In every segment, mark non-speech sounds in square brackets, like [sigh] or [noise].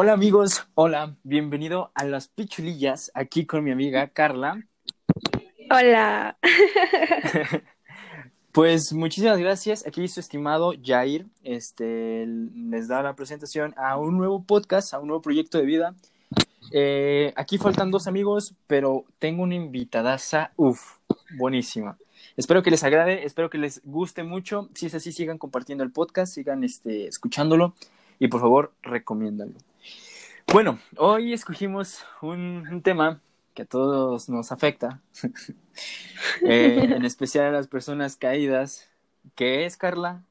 Hola amigos, hola, bienvenido a las pichulillas, aquí con mi amiga Carla. Hola. [laughs] Pues muchísimas gracias. Aquí su estimado Jair este, les da la presentación a un nuevo podcast, a un nuevo proyecto de vida. Eh, aquí faltan dos amigos, pero tengo una invitadaza, uff, buenísima. Espero que les agrade, espero que les guste mucho. Si es así, sigan compartiendo el podcast, sigan este, escuchándolo y por favor, recomiéndalo. Bueno, hoy escogimos un, un tema que a todos nos afecta, [laughs] eh, en especial a las personas caídas. ¿Qué es, Carla?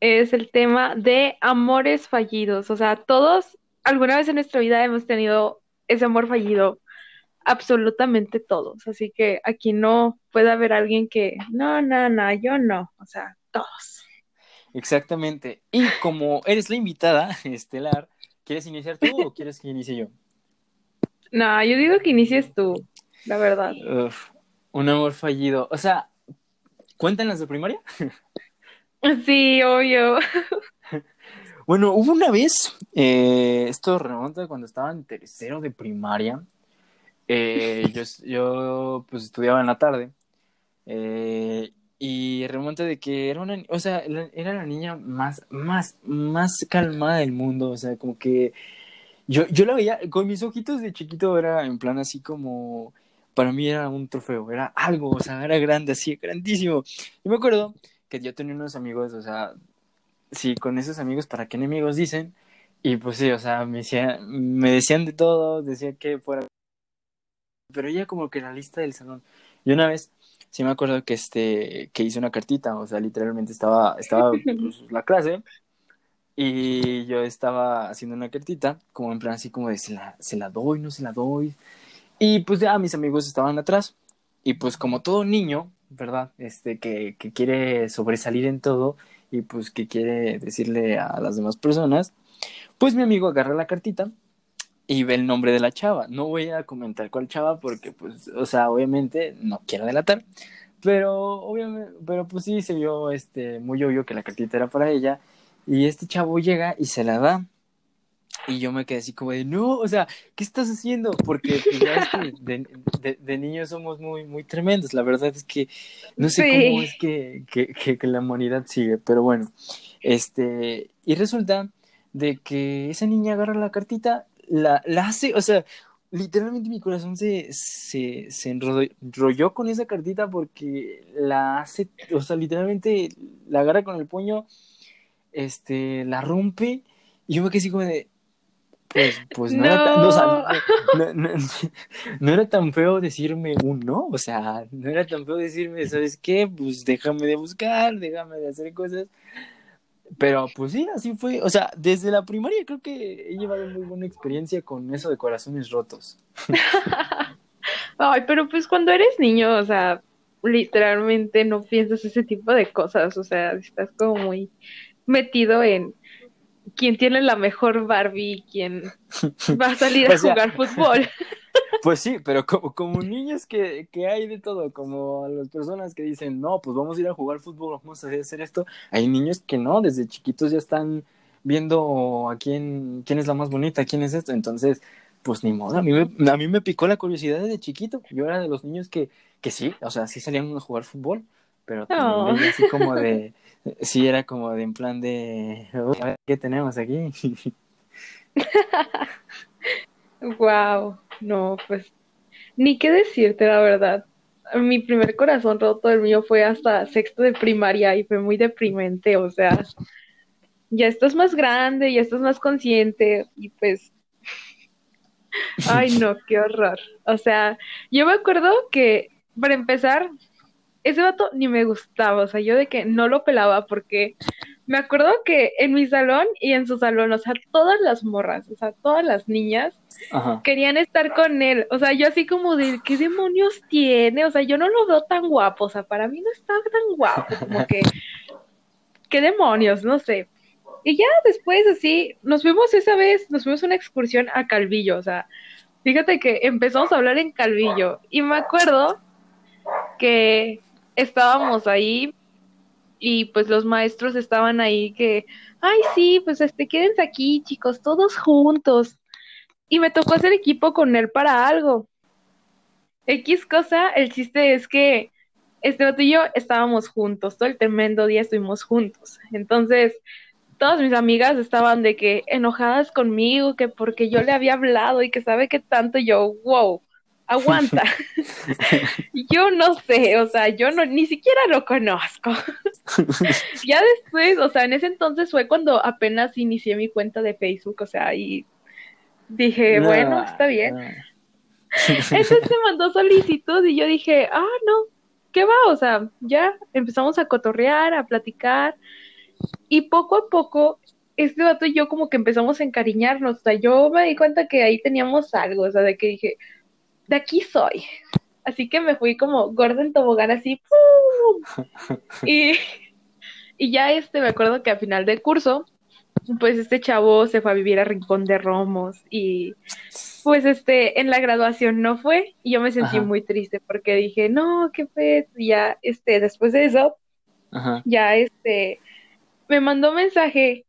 Es el tema de amores fallidos. O sea, todos alguna vez en nuestra vida hemos tenido ese amor fallido. Absolutamente todos. Así que aquí no puede haber alguien que, no, no, no, yo no. O sea, todos. Exactamente. Y como eres la invitada [laughs] estelar, ¿quieres iniciar tú o quieres que inicie yo? [laughs] No, yo digo que inicies tú, la verdad. un amor fallido. O sea, ¿cuentan las de primaria? [laughs] Sí, obvio. [laughs] Bueno, hubo una vez, eh, esto remonta cuando estaba en tercero de primaria. Eh, yo, yo, pues estudiaba en la tarde. Eh, y remonta de que era una, o sea, era la niña más, más, más calmada del mundo. O sea, como que yo, yo la veía, con mis ojitos de chiquito era en plan así como, para mí era un trofeo, era algo, o sea, era grande, así, grandísimo. Y me acuerdo que yo tenía unos amigos, o sea, sí, con esos amigos, ¿para qué enemigos dicen? Y pues sí, o sea, me, decía, me decían de todo, decía que fuera... Pero ella como que la lista del salón. Y una vez, sí me acuerdo que, este, que hice una cartita, o sea, literalmente estaba, estaba pues, [laughs] la clase y yo estaba haciendo una cartita, como en plan así como de, ¿se la, se la doy, no se la doy? Y pues ya mis amigos estaban atrás. Y pues como todo niño, ¿verdad? Este, que, que quiere sobresalir en todo y pues que quiere decirle a las demás personas, pues mi amigo agarra la cartita y ve el nombre de la chava. No voy a comentar cuál chava porque pues, o sea, obviamente no quiero delatar, pero obviamente, pero pues sí se vio este muy obvio que la cartita era para ella y este chavo llega y se la da. Y yo me quedé así como de, no, o sea, ¿qué estás haciendo? Porque pues, ya que de, de, niños somos muy, muy tremendos. La verdad es que no sé cómo es que, que, que, la humanidad sigue, pero bueno. Este, y resulta de que esa niña agarra la cartita, la, la hace, o sea, literalmente mi corazón se, se, se enrolló con esa cartita porque la hace, o sea, literalmente la agarra con el puño este, la rompe y yo me quedé así como de, pues, pues no, Era tan, [laughs] no, era tan feo decirme un no, o sea, no era tan feo decirme, ¿sabes qué? Pues déjame de buscar, déjame de hacer cosas. Pero pues sí, así fue. O sea, desde la primaria creo que he llevado muy buena experiencia con eso de corazones rotos. [laughs] Ay, pero pues cuando eres niño, o sea, literalmente no piensas ese tipo de cosas, o sea, estás como muy metido en quién tiene la mejor Barbie, quién [laughs] va a salir a jugar fútbol. [laughs] Pues sí, pero como, como niños que, que hay de todo, como las personas que dicen, no, pues vamos a ir a jugar fútbol, vamos a hacer esto. Hay niños que no, desde chiquitos ya están viendo a quién, quién es la más bonita, quién es esto. Entonces, pues ni modo, a mí, me, a mí me picó la curiosidad desde chiquito. Yo era de los niños que, que sí, o sea, sí salían a jugar fútbol, pero también así como [laughs] de, Sí, era como de en plan de, a ver, ¿qué tenemos aquí? [laughs] wow, no, pues, ni qué decirte, la verdad. Mi primer corazón roto del mío fue hasta sexto de primaria y fue muy deprimente, o sea, ya estás más grande, ya estás más consciente y pues, ay no, qué horror. O sea, yo me acuerdo que, para empezar, ese vato ni me gustaba, o sea, yo de que no lo pelaba porque me acuerdo que en mi salón y en su salón, o sea, todas las morras, o sea, todas las niñas querían estar con él, o sea, yo así como de, ¿qué demonios tiene? O sea, yo no lo veo tan guapo, o sea, para mí no está tan guapo, como que, [laughs] ¿qué demonios? No sé. Y ya después así, nos fuimos esa vez, nos fuimos una excursión a Calvillo, o sea, fíjate que empezamos a hablar en Calvillo y me acuerdo que estábamos ahí y pues los maestros estaban ahí que, ay, sí, pues este, quédense aquí, chicos, todos juntos. Y me tocó hacer equipo con él para algo. X cosa, el chiste es que este otro y yo estábamos juntos, todo el tremendo día estuvimos juntos. Entonces, todas mis amigas estaban de que enojadas conmigo, que porque yo le había hablado y que sabe que tanto yo, wow, aguanta. [laughs] yo no sé, o sea, yo no ni siquiera lo conozco. [laughs] ya después, o sea, en ese entonces fue cuando apenas inicié mi cuenta de Facebook, o sea, y dije, bueno, está bien. Entonces se [laughs] mandó solicitud y yo dije, ah, no, ¿qué va? O sea, ya empezamos a cotorrear, a platicar y poco a poco este vato y yo como que empezamos a encariñarnos, o sea, yo me di cuenta que ahí teníamos algo, o sea, de que dije, de aquí soy. Así que me fui como gorda en tobogán así, ¡pum! [laughs] Y, y ya este, me acuerdo que al final del curso, pues este chavo se fue a vivir a Rincón de Romos y pues este, en la graduación no fue y yo me sentí muy triste porque dije, no, qué fe, y ya este, después de eso, ya este, me mandó mensaje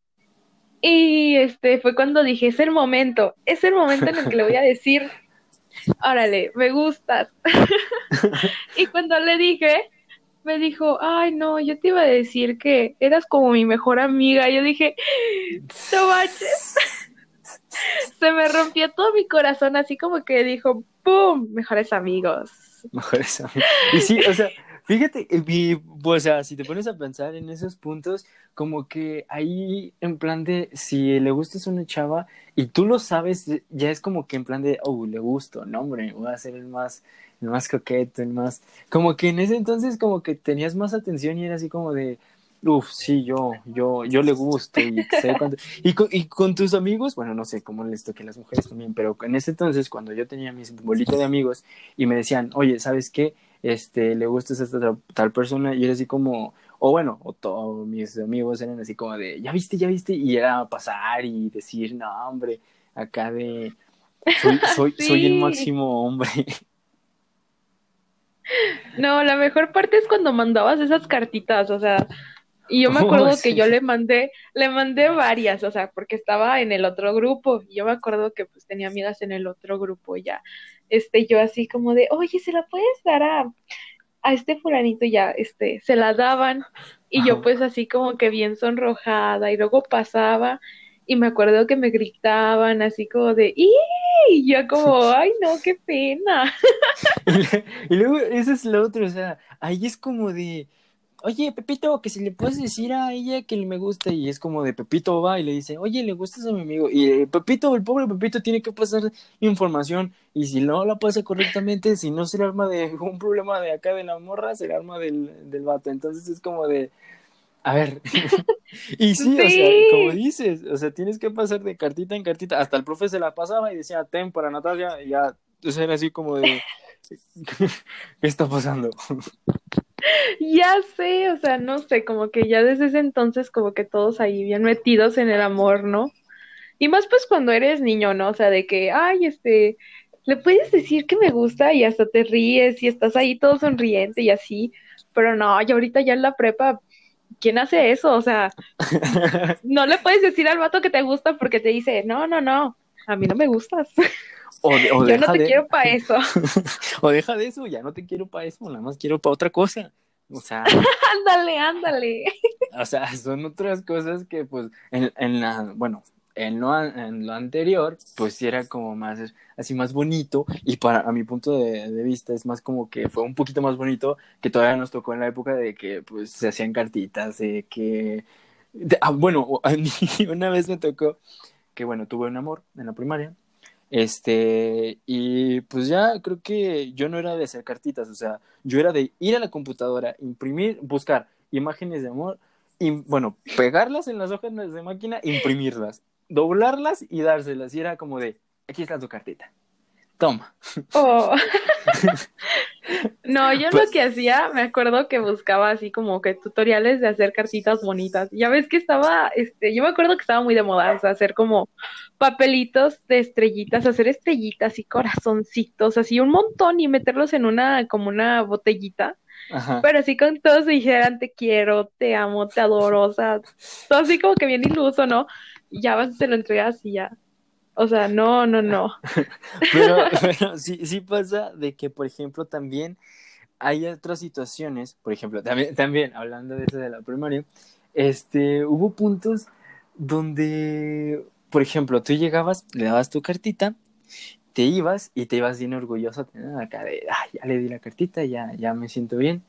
y este, fue cuando dije, es el momento, es el momento en el que le voy a [laughs] decir órale, me gustas. [laughs] y cuando le dije, me dijo, ay, no, yo te iba a decir que eras como mi mejor amiga. Yo dije, no manches. [laughs] Se me rompió todo mi corazón, así como que dijo, ¡pum! Mejores amigos. Mejores amigos. Y sí, o sea, Fíjate, eh, o sea, si te pones a pensar en esos puntos, como que ahí en plan de si le gustas a una chava y tú lo sabes, ya es como que en plan de, oh, le gusto, no, hombre, voy a ser el más, el más coqueto, el más. Como que en ese entonces, como que tenías más atención y era así como de, uff, sí, yo, yo, yo le gusto y sé y, con, y con tus amigos, bueno, no sé cómo les toque a las mujeres también, pero en ese entonces, cuando yo tenía mis bolita de amigos y me decían, oye, ¿sabes qué? Este, le gustas a esta tal, persona y era así como, o bueno, o todos mis amigos eran así como de, ya viste, ya viste, y era pasar y decir, no, hombre, acá de, soy, soy, [laughs] soy el máximo hombre. [laughs] No, la mejor parte es cuando mandabas esas cartitas, o sea, y yo me [laughs] acuerdo oh, que yo le mandé, le mandé varias, o sea, porque estaba en el otro grupo, y yo me acuerdo que pues tenía amigas en el otro grupo ya, este, yo así como de, oye, ¿se la puedes dar a, a este fulanito? Ya, este, se la daban, y yo pues así como que bien sonrojada, y luego pasaba, y me acuerdo que me gritaban así como de, ¡y! yo como, ¡ay no, qué pena! [laughs] y luego, eso es lo otro, o sea, ahí es como de oye, Pepito, que si le puedes decir a ella que me gusta, y es como de Pepito va y le dice, oye, le gustas a mi amigo, y eh, Pepito, el pobre Pepito tiene que pasar información, y si no la pasa correctamente, si no será arma de un problema de acá de la morra, será arma del, del vato, entonces es como de, a ver, [laughs] y sí, o sea, como dices, o sea, tienes que pasar de cartita en cartita, hasta el profe se la pasaba y decía, ten para Natalia, y ya, entonces era así como de, [laughs] ¿qué está pasando? [laughs] [laughs] ya sé, o sea, no sé, como que ya desde ese entonces como que todos ahí bien metidos en el amor, ¿no? Y más pues cuando eres niño, ¿no? O sea, de que, ay, este, le puedes decir que me gusta y hasta te ríes y estás ahí todo sonriente y así, pero no, y ahorita ya en la prepa, ¿quién hace eso? O sea, [laughs] no le puedes decir al vato que te gusta porque te dice, no, no, no, a mí no me gustas. O, [laughs] Yo no te quiero para eso. o deja de eso, ya no te quiero para eso, nada más quiero para otra cosa. O sea. [laughs] ándale, ándale. o sea, son otras cosas que, pues, en, en la. Bueno, en lo, en lo anterior, pues sí era como más, así más bonito, y para a mi punto de, vista es más como que fue un poquito más bonito que todavía nos tocó en la época de que pues se hacían cartitas, de que, ah, bueno, [laughs] a mí una vez me tocó que bueno, tuve un amor en la primaria, este, y pues ya creo que yo no era de hacer cartitas, o sea, yo era de ir a la computadora, imprimir, buscar imágenes de amor, y bueno, pegarlas en las hojas de máquina, imprimirlas, doblarlas y dárselas. Y era como de, aquí está tu cartita. Toma. Oh. [laughs] no, yo lo pues que hacía, me acuerdo que buscaba así como que tutoriales de hacer cartitas bonitas. Ya ves que estaba, este, yo me acuerdo que estaba muy de moda, o sea, hacer como papelitos de estrellitas, hacer estrellitas y corazoncitos, así un montón y meterlos en una, como una botellita Ajá. pero así con todos se dijeran te quiero, te amo, te adoro, o sea, todo así como que bien iluso, ¿no? Y ya vas te lo entregas y ya. O sea, no, no, no. [laughs] Pero, pero sí, sí pasa de que, por ejemplo, también hay otras situaciones, por ejemplo, también, también hablando de eso de la primaria, este, hubo puntos donde, por ejemplo, tú llegabas, le dabas tu cartita, te ibas y te ibas bien orgulloso acá de, "Ay, ya le di la cartita, ya, ya me siento bien.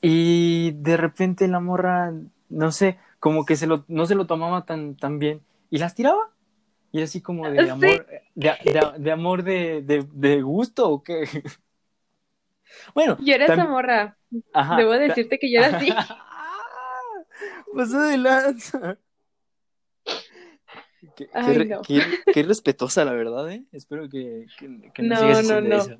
Y de repente la morra, no sé, como que se lo, no se lo tomaba tan, tan bien y las tiraba. Y así como de Sí. amor, de, de- de amor de, de, de gusto o qué. [laughs] Bueno, Yo era esa tam- morra. ajá, Debo decirte que yo era así. [laughs] Pasó de lanza. Qué, Ay, re- no. qué- qué respetuosa, la verdad, ¿eh? Espero que, que, que no, No, sigas no, no. eso.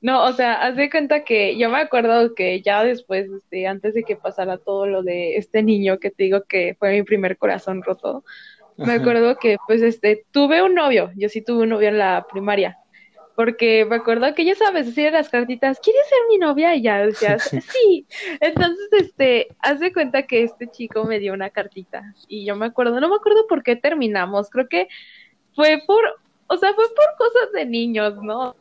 No, o sea, haz de cuenta que yo me acuerdo que ya después, este, antes de que pasara todo lo de este niño que te digo que fue mi primer corazón roto, me acuerdo que pues este, tuve un novio, yo sí tuve un novio en la primaria, porque me acuerdo que ya sabes, decir las cartitas, ¿quieres ser mi novia? Y ya decías, [laughs] sí. Entonces, este, haz de cuenta que este chico me dio una cartita y yo me acuerdo, no me acuerdo por qué terminamos, creo que fue por, o sea, fue por cosas de niños, ¿no?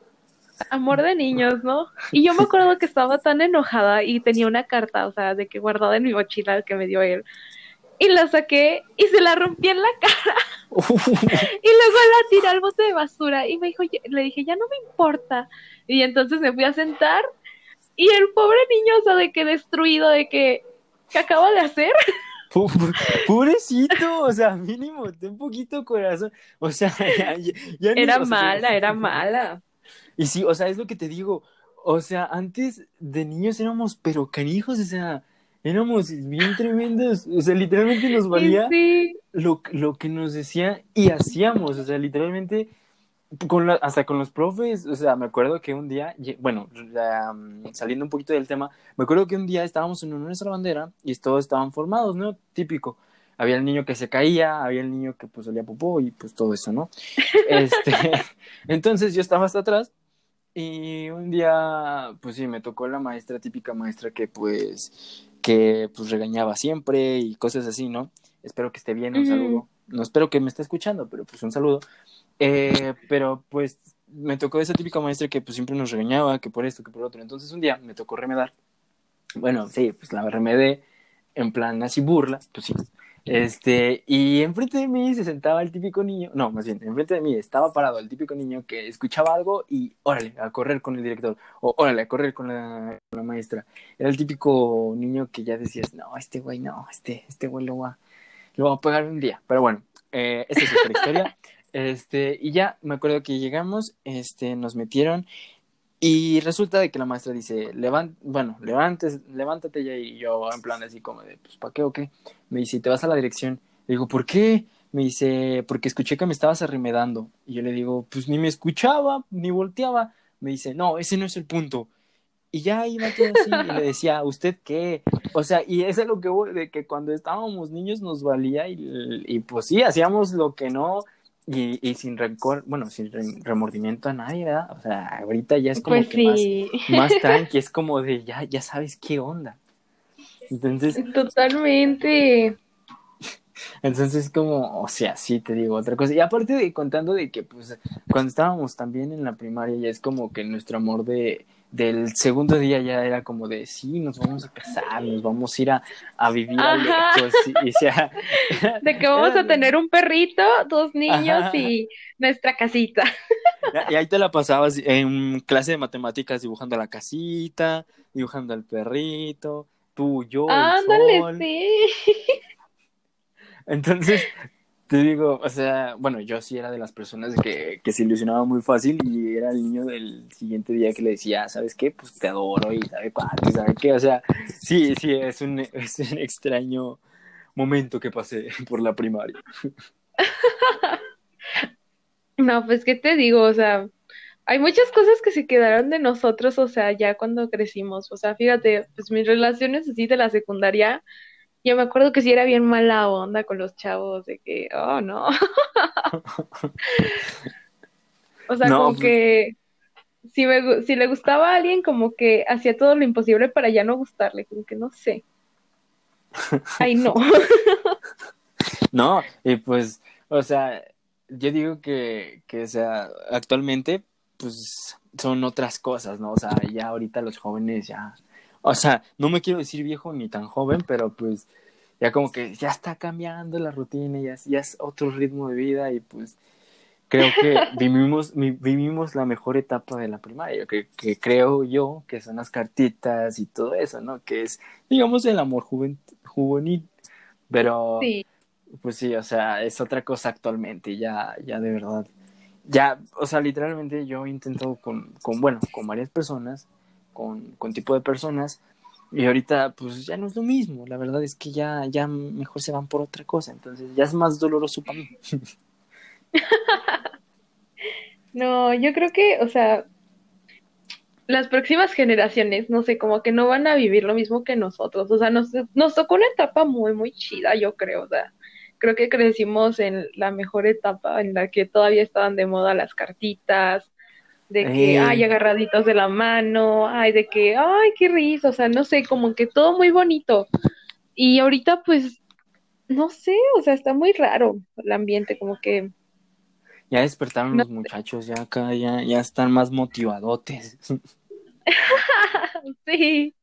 Amor de niños, ¿no? Y yo me acuerdo que estaba tan enojada y tenía una carta, o sea, de que guardada en mi mochila que me dio él. Y la saqué y se la rompí en la cara [laughs] y luego la tiré al bote de basura y me dijo, le dije, ya no me importa. Y entonces me fui a sentar y el pobre niño, o sea, de que destruido, de que, ¿qué acaba de hacer? [laughs] Pobrecito, o sea, mínimo, ten poquito corazón. O sea, [laughs] ya, ya- ya ni- Era o sea, mala, era mala. Y sí, o sea, es lo que te digo. O sea, antes de niños éramos pero canijos, o sea, éramos bien tremendos. O sea, literalmente nos valía sí, lo, lo que nos decía y hacíamos. O sea, literalmente, con la- hasta con los profes. O sea, me acuerdo que un día, bueno, mm, saliendo un poquito del tema, me acuerdo que un día estábamos en honores a la bandera y todos estaban formados, ¿no? Típico. Había el niño que se caía, había el niño que pues olía popó y pues todo eso, ¿no? [laughs] Este, [laughs] entonces yo estaba hasta atrás y un día, pues sí, me tocó la maestra, típica maestra que pues, que pues regañaba siempre y cosas así, ¿no? Espero que esté bien, un Ujú. saludo. No espero que me esté escuchando, pero pues un saludo. Eh, pero pues me tocó esa típica maestra que pues siempre nos regañaba, que por esto, que por otro. Entonces un día me tocó remedar. Bueno, sí, pues la remedé en plan así burla, pues sí. Este, y enfrente de mí se sentaba el típico niño, no, más bien, enfrente de mí estaba parado el típico niño que escuchaba algo y órale, a correr con el director, o órale, a correr con la, con la maestra. Era el típico niño que ya decías, no, este güey no, este, este güey lo va, lo va a pegar un día. Pero bueno, eh, esa es otra historia. [laughs] Este, y ya me acuerdo que llegamos, este, nos metieron y resulta de que la maestra dice, Levan bueno, levantes, levántate ya y yo en plan así como de, pues, ¿para qué o qué? Me dice, te vas a la dirección. Le digo, ¿por qué? Me dice, porque escuché que me estabas arremedando. Y yo le digo, pues ni me escuchaba, ni volteaba. Me dice, no, ese no es el punto. Y ya iba todo así y le decía, ¿usted qué? O sea, y eso es lo que voy, de que cuando estábamos niños nos valía y, y pues sí, hacíamos lo que no y, y sin rencor, bueno, sin re- remordimiento a nadie, ¿verdad? O sea, ahorita ya es como pues que más, más [laughs] tranqui, es como de ya, ya sabes qué onda. Entonces, totalmente. entonces como, o sea, sí te digo otra cosa. Y aparte de contando de que pues cuando estábamos también en la primaria ya es como que nuestro amor de del segundo día ya era como de sí, nos vamos a casar, nos vamos a ir a, a vivir a lejos. Y, y sea, [laughs] De que vamos era- a tener un perrito, dos niños Ajá. y nuestra casita. Y ahí te la pasabas en clase de matemáticas dibujando la casita, dibujando al perrito, tú, yo, el Ándale, sol. sí. Entonces, te digo, o sea, bueno, yo sí era de las personas que, que se ilusionaba muy fácil y era el niño del siguiente día que le decía, ¿sabes qué? Pues te adoro y sabe cuánto, sabe qué, o sea, sí, sí, es un, [laughs] es un extraño momento que pasé [laughs] por la primaria. [laughs] No, pues, ¿qué te digo? O sea, hay muchas cosas que se quedaron de nosotros, o sea, ya cuando crecimos. O sea, fíjate, pues mis relaciones así de la secundaria, yo me acuerdo que sí era bien mala onda con los chavos, de que, oh, no. [laughs] O sea, No, como pues- que si, me, si le gustaba a alguien, como que hacía todo lo imposible para ya no gustarle, como que no sé. [laughs] Ay, no. no, y pues, o sea, yo digo que, que, o sea, actualmente, pues, son otras cosas, ¿no? O sea, ya ahorita los jóvenes ya, o sea, no me quiero decir viejo ni tan joven, pero pues, ya como que ya está cambiando la rutina, ya, ya es otro ritmo de vida y pues, creo que [laughs] vivimos, vivimos la mejor etapa de la primaria, que, que, creo yo que son las cartitas y todo eso, ¿no? Que es, digamos, el amor juvenil, pero sí. pues sí, o sea, es otra cosa actualmente, ya, ya de verdad, ya, o sea, literalmente yo he intentado con, con bueno, con varias personas, con, con tipo de personas, y ahorita pues ya no es lo mismo, la verdad es que ya, ya mejor se van por otra cosa, entonces ya es más doloroso para mí. [laughs] no, yo creo que, o sea, las próximas generaciones, no sé, como que no van a vivir lo mismo que nosotros. O sea, nos, nos tocó una etapa muy, muy chida, yo creo. O sea, creo que crecimos en la mejor etapa en la que todavía estaban de moda las cartitas, de que, hay agarraditos de la mano, ay, de que, ay, qué risa, o sea, no sé, como que todo muy bonito. Y ahorita, pues, no sé, o sea, está muy raro el ambiente, como que ya despertaron los muchachos, ya acá ya, ya están más motivadotes. [laughs] sí.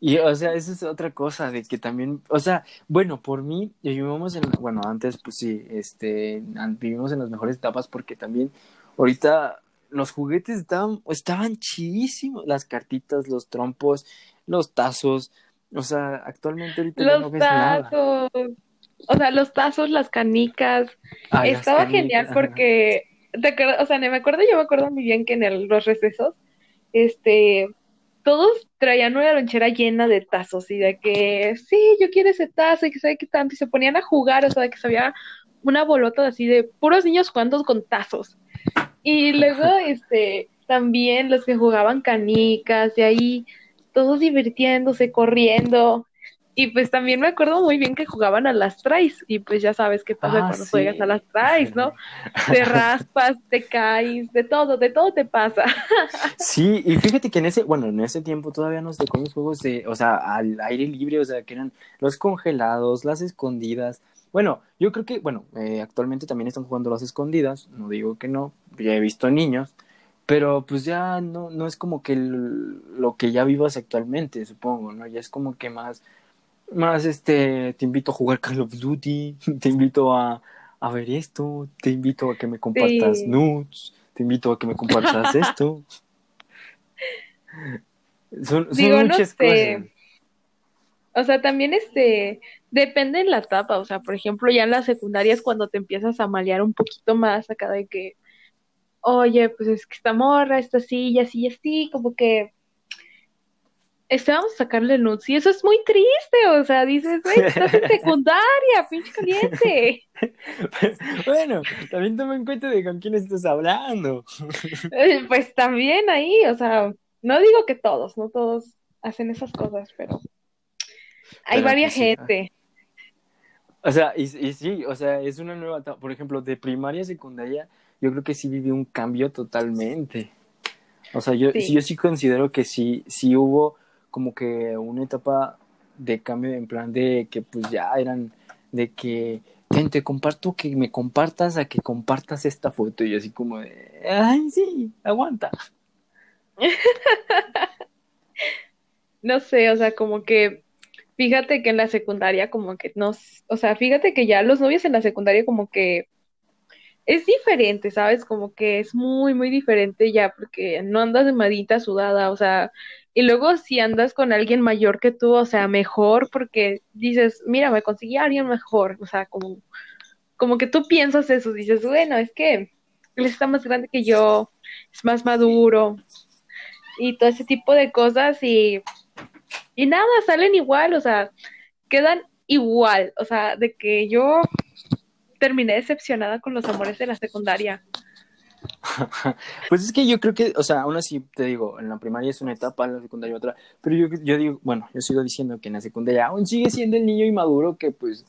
Y, o sea, esa es otra cosa, de que también, o sea, bueno, por mí, vivimos en, bueno, antes, pues sí, este, vivimos en las mejores etapas porque también, ahorita, los juguetes estaban, estaban chidísimos, las cartitas, los trompos, los tazos, o sea, actualmente ahorita los no ves tazos. O sea, los tazos, las canicas, estaba genial porque, o sea, me acuerdo, yo me acuerdo muy bien que en los recesos, este, todos traían una lonchera llena de tazos y de que, sí, yo quiero ese tazo y que sabe qué tanto, y se ponían a jugar, o sea, de que se había una bolota así de puros niños jugando con tazos. Y [laughs] luego, este, también los que jugaban canicas, de ahí, todos divirtiéndose, corriendo. Y pues también me acuerdo muy bien que jugaban a las trays y pues ya sabes qué pasa ah, cuando juegas a las trays, ¿no? Te [laughs] raspas, te caes, de todo, de todo te pasa. [laughs] Sí, y fíjate que en ese, bueno, en ese tiempo todavía nos tocó los juegos de, o sea, al aire libre, o sea, que eran los congelados, las escondidas. Bueno, yo creo que, bueno, eh, actualmente también están jugando las escondidas, no digo que no, ya he visto niños, pero pues ya no, no es como que lo que ya vivas actualmente, supongo, ¿no? Ya es como que más más este, te invito a jugar Call of Duty, [laughs] te invito a, a ver esto, te invito a que me compartas nudes, te invito a que me compartas [laughs] esto. Son, muchas cosas. O sea, también este, depende en la etapa, o sea, por ejemplo, ya en la secundaria es cuando te empiezas a malear un poquito más acá de que, oye, pues es que esta morra, esta así y así y así, como que estábamos a sacarle nudes y eso es muy triste, o sea, dices, güey, [laughs] estás en secundaria, pinche caliente. [laughs] bueno, también toma en cuenta de con quién estás hablando. Eh, pues también ahí, o sea, no digo que todos, no todos hacen esas cosas, pero hay varias pues gente. O sea, y, sí, o sea, es una nueva, por ejemplo, de primaria a secundaria, yo creo que sí viví un cambio totalmente. O sea, yo sí. yo sí considero que sí, sí hubo como que una etapa de cambio en plan de que pues ya eran de que te comparto que me compartas a que compartas esta foto y así como de ay sí aguanta [laughs] no sé o sea como que fíjate que en la secundaria como que no o sea fíjate que ya los novios en la secundaria como que es diferente, ¿sabes? Como que es muy, muy diferente ya, porque no andas de madita sudada, o sea, y luego si andas con alguien mayor que tú, o sea, mejor, porque dices, mira, me conseguí a alguien mejor, o sea, como, como que tú piensas eso, dices, bueno, es que él está más grande que yo, es más maduro, y todo ese tipo de cosas, y, y nada, salen igual, o sea, quedan igual, o sea, de que yo terminé decepcionada con los amores de la secundaria. [laughs] pues es que yo creo que, o sea, aún así te digo, en la primaria es una etapa, en la secundaria otra, pero yo, yo digo, bueno, yo sigo diciendo que en la secundaria aún sigue siendo el niño inmaduro que pues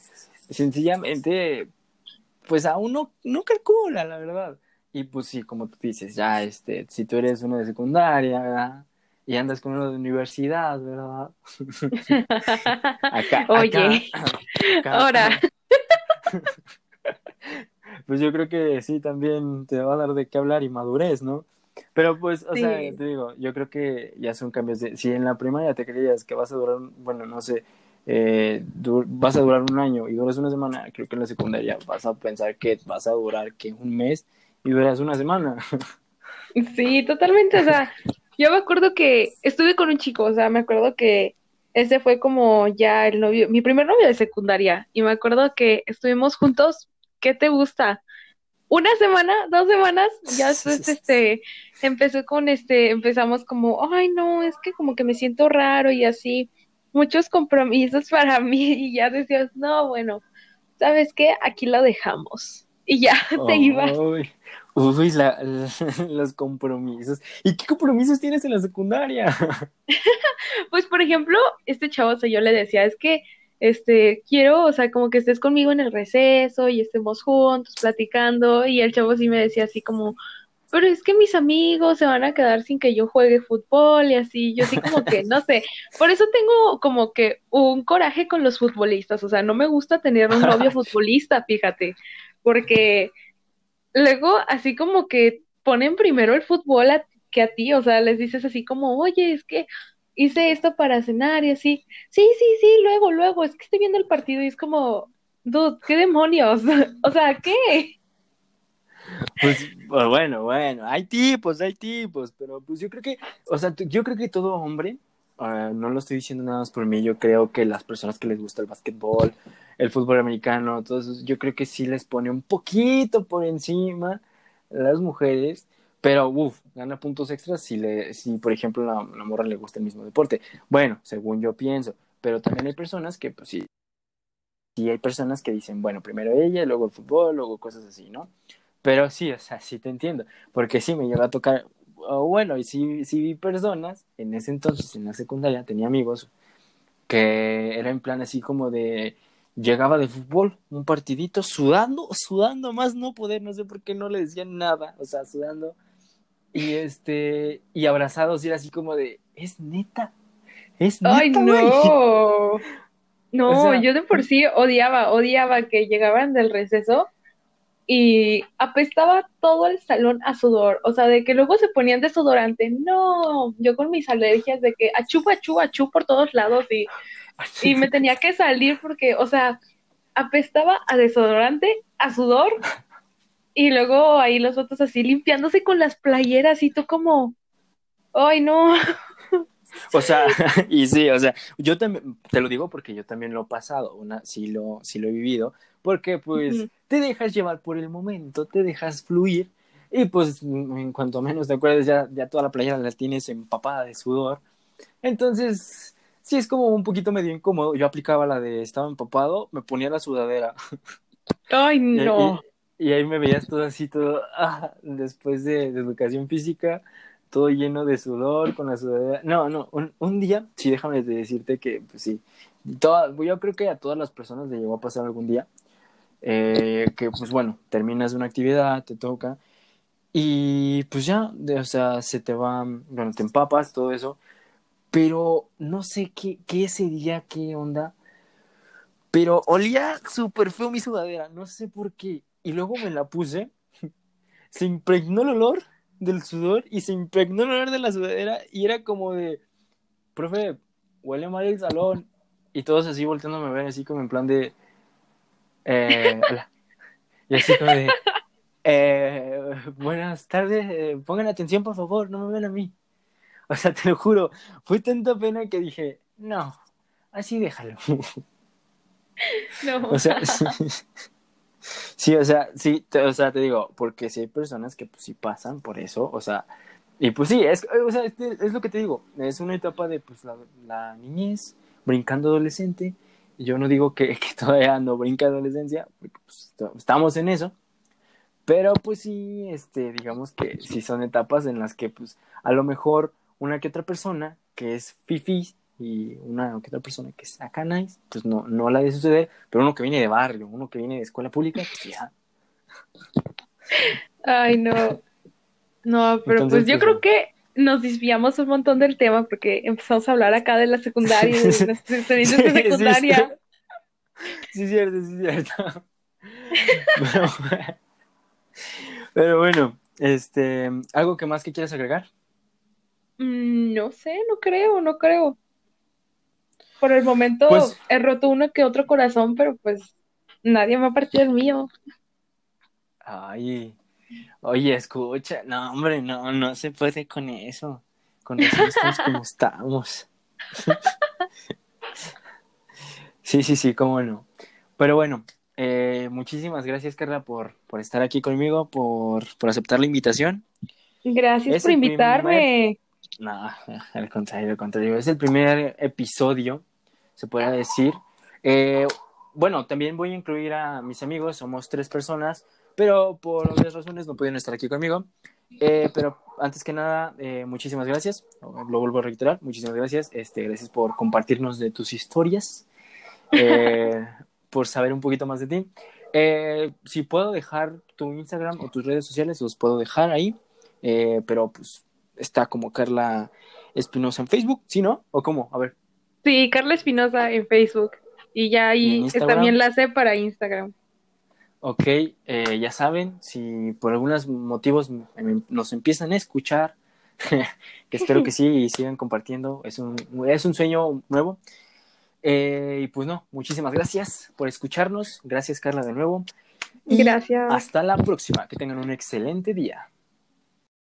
sencillamente, pues aún no, no calcula, la verdad. Y pues sí, como tú dices, ya, este, si tú eres uno de secundaria, ¿verdad? Y andas con uno de universidad, ¿verdad? [laughs] acá, Oye, ahora. [laughs] pues yo creo que sí, también te va a dar de qué hablar y madurez, ¿no? Pero pues, o sea, te digo, yo creo que ya son cambios de... Si en la primaria te creías que vas a durar, bueno, no sé, eh, vas a durar un año y duras una semana, creo que en la secundaria vas a pensar que vas a durar que un mes y duras una semana. [laughs] Sí, totalmente, o sea, yo me acuerdo que estuve con un chico, o sea, me acuerdo que ese fue como ya el novio, mi primer novio de secundaria, y me acuerdo que estuvimos juntos, ¿qué te gusta? Una semana, dos semanas, ya [laughs] después este empezó con este, empezamos como, ay no, es que como que me siento raro y así, muchos compromisos [laughs] para mí, y ya decías, no, bueno, ¿sabes qué? Aquí lo dejamos. Y ya [laughs] te ibas. Uy, la, [laughs] los compromisos. ¿Y qué compromisos tienes en la secundaria? [laughs] pues, por ejemplo, este chavo, o sea, yo le decía, es que, este, quiero, o sea, como que estés conmigo en el receso y estemos juntos platicando. Y el chavo sí me decía así como, pero es que mis amigos se van a quedar sin que yo juegue fútbol y así. Yo sí como que, no sé, por eso tengo como que un coraje con los futbolistas. O sea, no me gusta tener un novio [laughs] futbolista, fíjate, porque luego así como que ponen primero el fútbol que a ti, o sea, les dices así como, oye, es que hice esto para cenar y así, sí, sí, sí, luego, luego, es que estoy viendo el partido y es como, dude, ¿qué demonios? [laughs] o sea, ¿qué? Pues, pues bueno, bueno, hay tipos, hay tipos, pero pues yo creo que, o sea, yo creo que todo hombre, ah, no lo estoy diciendo nada más por mí, yo creo que las personas que les gusta el básquetbol, el fútbol americano, todo yo creo que sí les pone un poquito por encima las mujeres, pero uff, gana puntos extras si, le, si por ejemplo, la, la morra le gusta el mismo deporte. Bueno, según yo pienso, pero también hay personas que, pues sí, sí hay personas que dicen, bueno, primero ella, luego el fútbol, luego cosas así, ¿no? Pero sí, o sea, sí te entiendo, porque sí me llegó a tocar, bueno, y sí, sí vi personas, en ese entonces, en la secundaria, tenía amigos que era en plan así como de, llegaba de fútbol, un partidito, sudando, [laughs] sudando más no poder, no sé por qué no le decían nada, o sea, sudando, y este, y abrazados, y era así como de, es neta, es neta. Ay, no. [laughs] No, yo de por sí odiaba, odiaba que llegaban del receso y apestaba todo el salón a sudor, o sea, de que luego se ponían desodorante, no, yo con mis alergias de que achú, achú, achú por todos lados y, y me tenía que salir porque, o sea, apestaba a desodorante, a sudor y luego ahí los otros así limpiándose con las playeras y tú como, ay no. O sea, [laughs] [laughs] y sí, o sea, yo también, te lo digo porque yo también lo he pasado, una, sí lo, sí lo he vivido, porque pues te dejas llevar por el momento, te dejas fluir y pues en cuanto menos te acuerdas ya, ya toda la playera la tienes empapada de sudor. Entonces, sí es como un poquito medio incómodo. Yo aplicaba la de estaba empapado, me ponía la sudadera. Ay, [laughs] no. Y, ahí me veías todo así, todo, ah, después de, educación física, todo lleno de sudor, con la sudadera. No, no, un, un día, sí, déjame decirte que, pues sí, toda, yo creo que a todas las personas le llegó a pasar algún día, eh, que pues bueno, terminas una actividad, te toca, y pues ya, o sea, se te va, bueno, te empapas, todo eso, pero no sé qué, qué ese día, qué onda, pero olía súper feo mi sudadera, no sé por qué, y luego me la puse, [laughs] se impregnó el olor del sudor y se impregnó el olor de la sudadera y era como de, profe, huele mal el salón, y todos así volteándome a ver, así como en plan de, eh, [laughs] hola, y así como de, eh, buenas tardes, eh, pongan atención por favor, no me ven a mí. O sea, te lo juro, fue tanta pena que dije, no, así déjalo. [laughs] No. O sea, sí, [laughs] o sea, sí, te, o sea, te digo, porque si hay personas que pues sí pasan por eso, o sea, y pues sí, es, o sea, es, es lo que te digo, es una etapa de pues la, la niñez, brincando adolescente, yo no digo que, [laughs] que todavía no brinca adolescencia, porque pues, estamos en eso, pero pues sí, este, digamos que sí son etapas en las que pues a lo mejor una que otra persona que es fifi y una que otra persona que es acá nice, pues no, no la de suceder, pero uno que viene de barrio, uno que viene de escuela pública, pues ya. Ay, no. No, pero pues yo creo que nos desviamos un montón del tema porque empezamos a hablar acá de la secundaria, de [laughs] nuestras experiencias de secundaria. Sí, cierto, sí, cierto. Pero, pero, bueno, este, ¿algo que más que quieras agregar? Mm, no sé, no creo, no creo. Por el momento Pues- he roto uno que otro corazón, pero pues nadie me ha partido el mío. Ay, oye, escucha, no, hombre, no, no se puede con eso. Con eso estamos como [laughs] estamos. Sí, sí, sí, cómo no. Pero bueno, eh, muchísimas gracias, Carla, por, por estar aquí conmigo, por, por aceptar la invitación. Gracias Es por invitarme. No, [laughs] al contrario, al contrario. Es el primer episodio, se puede decir. Eh, bueno, también voy a incluir a mis amigos, somos tres personas, pero por obvias razones no pudieron estar aquí conmigo. Eh, pero antes que nada, eh, muchísimas gracias. Lo vuelvo a reiterar, muchísimas gracias. Este, gracias por compartirnos de tus historias, [laughs] por saber un poquito más de ti. Si puedo dejar tu Instagram o tus redes sociales, los puedo dejar ahí. Pero pues está como Carla Espinosa en Facebook, ¿sí, no? ¿O cómo? A ver. Sí, Carla Espinosa en Facebook. Y ya ¿Y en ahí está mi enlace para Instagram. Ok, eh, ya saben, si por algunos motivos nos empiezan a escuchar, [laughs] que espero que sí y sigan compartiendo, es un, es un sueño nuevo. Eh, y pues no, muchísimas gracias por escucharnos, gracias Carla de nuevo. Y Gracias. Hasta la próxima, que tengan un excelente día.